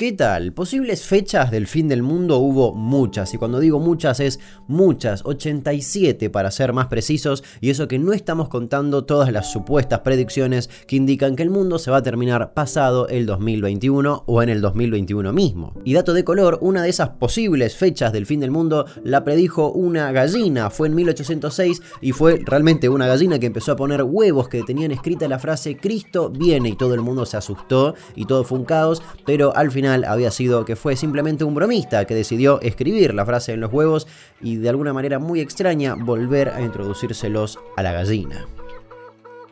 ¿Qué tal? Posibles fechas del fin del mundo hubo muchas, y cuando digo muchas es muchas, 87 para ser más precisos, y eso que no estamos contando todas las supuestas predicciones que indican que el mundo se va a terminar pasado el 2021 o en el 2021 mismo. Y dato de color, una de esas posibles fechas del fin del mundo la predijo una gallina, fue en 1806 y fue realmente una gallina que empezó a poner huevos que tenían escrita la frase Cristo viene y todo el mundo se asustó y todo fue un caos, pero al final había sido que fue simplemente un bromista que decidió escribir la frase en los huevos y de alguna manera muy extraña volver a introducírselos a la gallina.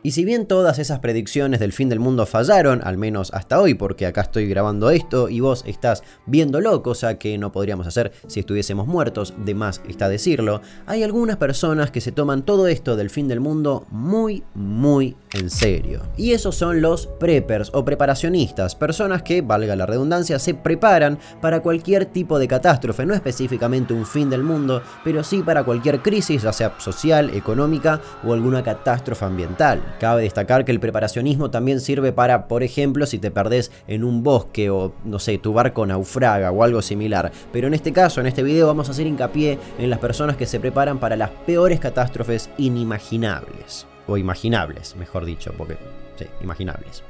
Y si bien todas esas predicciones del fin del mundo fallaron, al menos hasta hoy, porque acá estoy grabando esto y vos estás viéndolo, cosa que no podríamos hacer si estuviésemos muertos, de más está decirlo, hay algunas personas que se toman todo esto del fin del mundo muy, muy en serio. Y esos son los preppers o preparacionistas, personas que, valga la redundancia, se preparan para cualquier tipo de catástrofe, no específicamente un fin del mundo, pero sí para cualquier crisis, ya sea social, económica o alguna catástrofe ambiental. Cabe destacar que el preparacionismo también sirve para, por ejemplo, si te perdés en un bosque o, no sé, tu barco naufraga o algo similar. Pero en este caso, en este video, vamos a hacer hincapié en las personas que se preparan para las peores catástrofes inimaginables. O imaginables, mejor dicho, porque, sí, imaginables.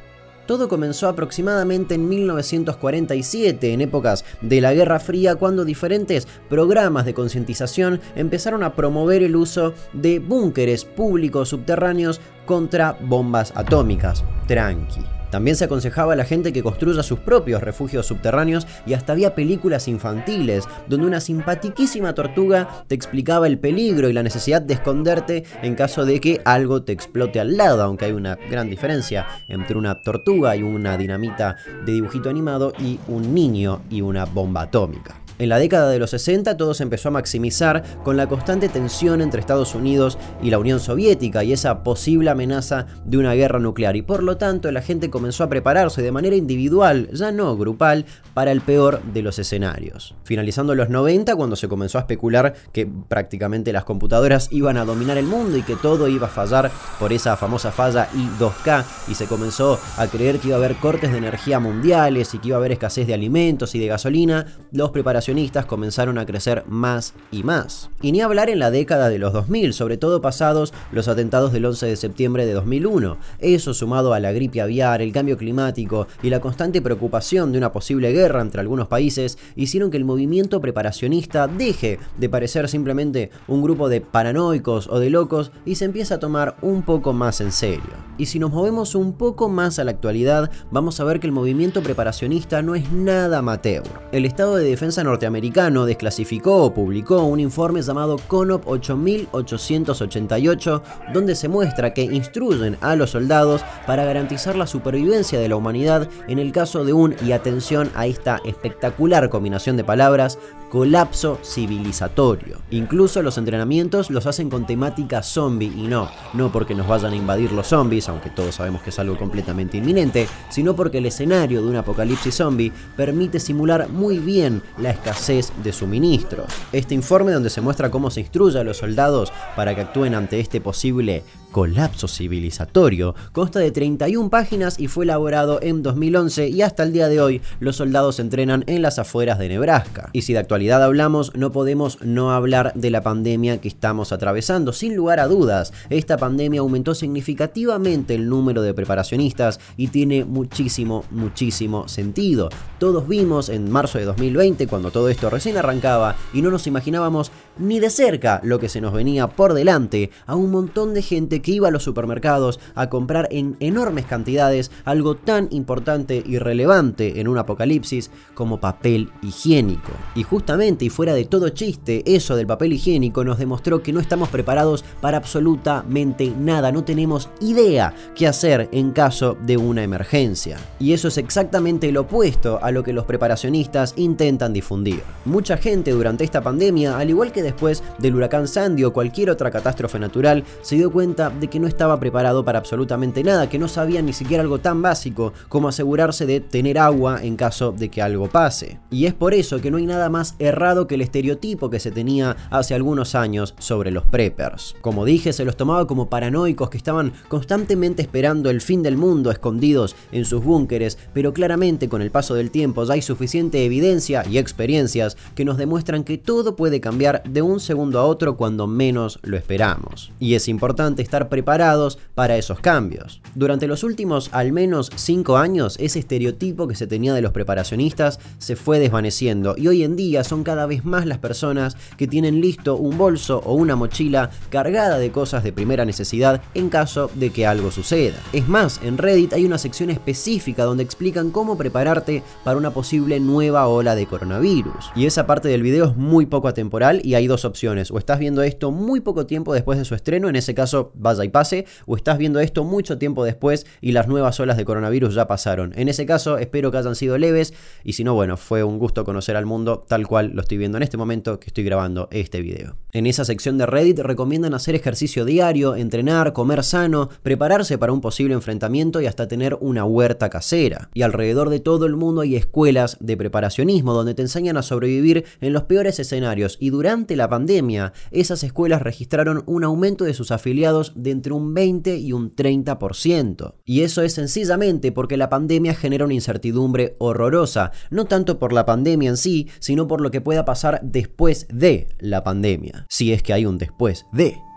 Todo comenzó aproximadamente en 1947, en épocas de la Guerra Fría, cuando diferentes programas de concientización empezaron a promover el uso de búnkeres públicos subterráneos contra bombas atómicas. Tranqui. También se aconsejaba a la gente que construya sus propios refugios subterráneos y hasta había películas infantiles donde una simpatiquísima tortuga te explicaba el peligro y la necesidad de esconderte en caso de que algo te explote al lado, aunque hay una gran diferencia entre una tortuga y una dinamita de dibujito animado y un niño y una bomba atómica. En la década de los 60 todo se empezó a maximizar con la constante tensión entre Estados Unidos y la Unión Soviética y esa posible amenaza de una guerra nuclear y por lo tanto la gente comenzó a prepararse de manera individual, ya no grupal, para el peor de los escenarios. Finalizando los 90 cuando se comenzó a especular que prácticamente las computadoras iban a dominar el mundo y que todo iba a fallar por esa famosa falla I2K y se comenzó a creer que iba a haber cortes de energía mundiales y que iba a haber escasez de alimentos y de gasolina, los preparaciones comenzaron a crecer más y más. Y ni hablar en la década de los 2000, sobre todo pasados los atentados del 11 de septiembre de 2001. Eso sumado a la gripe aviar, el cambio climático y la constante preocupación de una posible guerra entre algunos países hicieron que el movimiento preparacionista deje de parecer simplemente un grupo de paranoicos o de locos y se empieza a tomar un poco más en serio. Y si nos movemos un poco más a la actualidad, vamos a ver que el movimiento preparacionista no es nada amateur. El Estado de Defensa norteamericano desclasificó o publicó un informe llamado CONOP 8888, donde se muestra que instruyen a los soldados para garantizar la supervivencia de la humanidad en el caso de un, y atención a esta espectacular combinación de palabras, colapso civilizatorio. Incluso los entrenamientos los hacen con temática zombie y no, no porque nos vayan a invadir los zombies, aunque todos sabemos que es algo completamente inminente, sino porque el escenario de un apocalipsis zombie permite simular muy bien la escasez de suministros. Este informe donde se muestra cómo se instruye a los soldados para que actúen ante este posible colapso civilizatorio consta de 31 páginas y fue elaborado en 2011 y hasta el día de hoy los soldados entrenan en las afueras de Nebraska. Y si de actualidad hablamos, no podemos no hablar de la pandemia que estamos atravesando. Sin lugar a dudas, esta pandemia aumentó significativamente el número de preparacionistas y tiene muchísimo, muchísimo sentido. Todos vimos en marzo de 2020, cuando todo esto recién arrancaba y no nos imaginábamos ni de cerca lo que se nos venía por delante, a un montón de gente que iba a los supermercados a comprar en enormes cantidades algo tan importante y relevante en un apocalipsis como papel higiénico. Y justamente y fuera de todo chiste, eso del papel higiénico nos demostró que no estamos preparados para absolutamente nada, no tenemos idea qué hacer en caso de una emergencia. Y eso es exactamente lo opuesto a lo que los preparacionistas intentan difundir. Mucha gente durante esta pandemia, al igual que después del huracán Sandy o cualquier otra catástrofe natural, se dio cuenta de que no estaba preparado para absolutamente nada, que no sabía ni siquiera algo tan básico como asegurarse de tener agua en caso de que algo pase. Y es por eso que no hay nada más errado que el estereotipo que se tenía hace algunos años sobre los preppers. Como dije, se los tomaba como paranoicos que estaban constantemente esperando el fin del mundo escondidos en sus búnkeres, pero claramente con el paso del tiempo ya hay suficiente evidencia y experiencias que nos demuestran que todo puede cambiar de un segundo a otro cuando menos lo esperamos. Y es importante estar preparados para esos cambios. Durante los últimos al menos 5 años, ese estereotipo que se tenía de los preparacionistas se fue desvaneciendo y hoy en día son cada vez más las personas que tienen listo un bolso o una mochila cargada de cosas de primera necesidad en caso de que algo suceda. Es más, en Reddit hay una sección específica donde explican cómo prepararte para una posible nueva ola de coronavirus. Y esa parte del video es muy poco atemporal y hay dos opciones. O estás viendo esto muy poco tiempo después de su estreno, en ese caso vaya y pase, o estás viendo esto mucho tiempo después y las nuevas olas de coronavirus ya pasaron. En ese caso espero que hayan sido leves y si no, bueno, fue un gusto conocer al mundo tal cual lo estoy viendo en este momento que estoy grabando este video. En esa sección de Reddit recomiendan hacer ejercicio diario, entrenar, comer sano, prepararse para un posible enfrentamiento y hasta tener una huerta casera. Y alrededor de todo el mundo hay escuelas de preparacionismo donde te enseñan a sobrevivir en los peores escenarios y durante la pandemia esas escuelas registraron un aumento de sus afiliados de entre un 20 y un 30%. Y eso es sencillamente porque la pandemia genera una incertidumbre horrorosa, no tanto por la pandemia en sí, sino por lo que pueda pasar después de la pandemia, si es que hay un después de.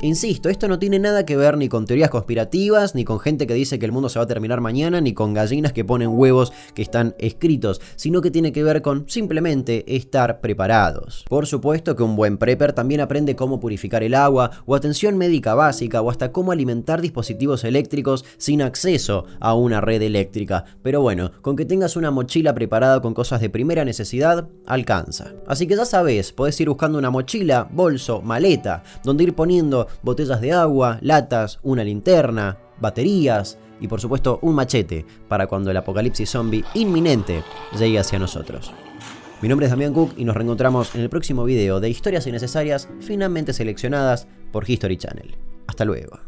Insisto, esto no tiene nada que ver ni con teorías conspirativas, ni con gente que dice que el mundo se va a terminar mañana, ni con gallinas que ponen huevos que están escritos, sino que tiene que ver con simplemente estar preparados. Por supuesto que un buen prepper también aprende cómo purificar el agua, o atención médica básica, o hasta cómo alimentar dispositivos eléctricos sin acceso a una red eléctrica. Pero bueno, con que tengas una mochila preparada con cosas de primera necesidad, alcanza. Así que ya sabes, podés ir buscando una mochila, bolso, maleta, donde ir poniendo botellas de agua, latas, una linterna, baterías y por supuesto un machete para cuando el apocalipsis zombie inminente llegue hacia nosotros. Mi nombre es Damián Cook y nos reencontramos en el próximo video de historias innecesarias finalmente seleccionadas por History Channel. Hasta luego.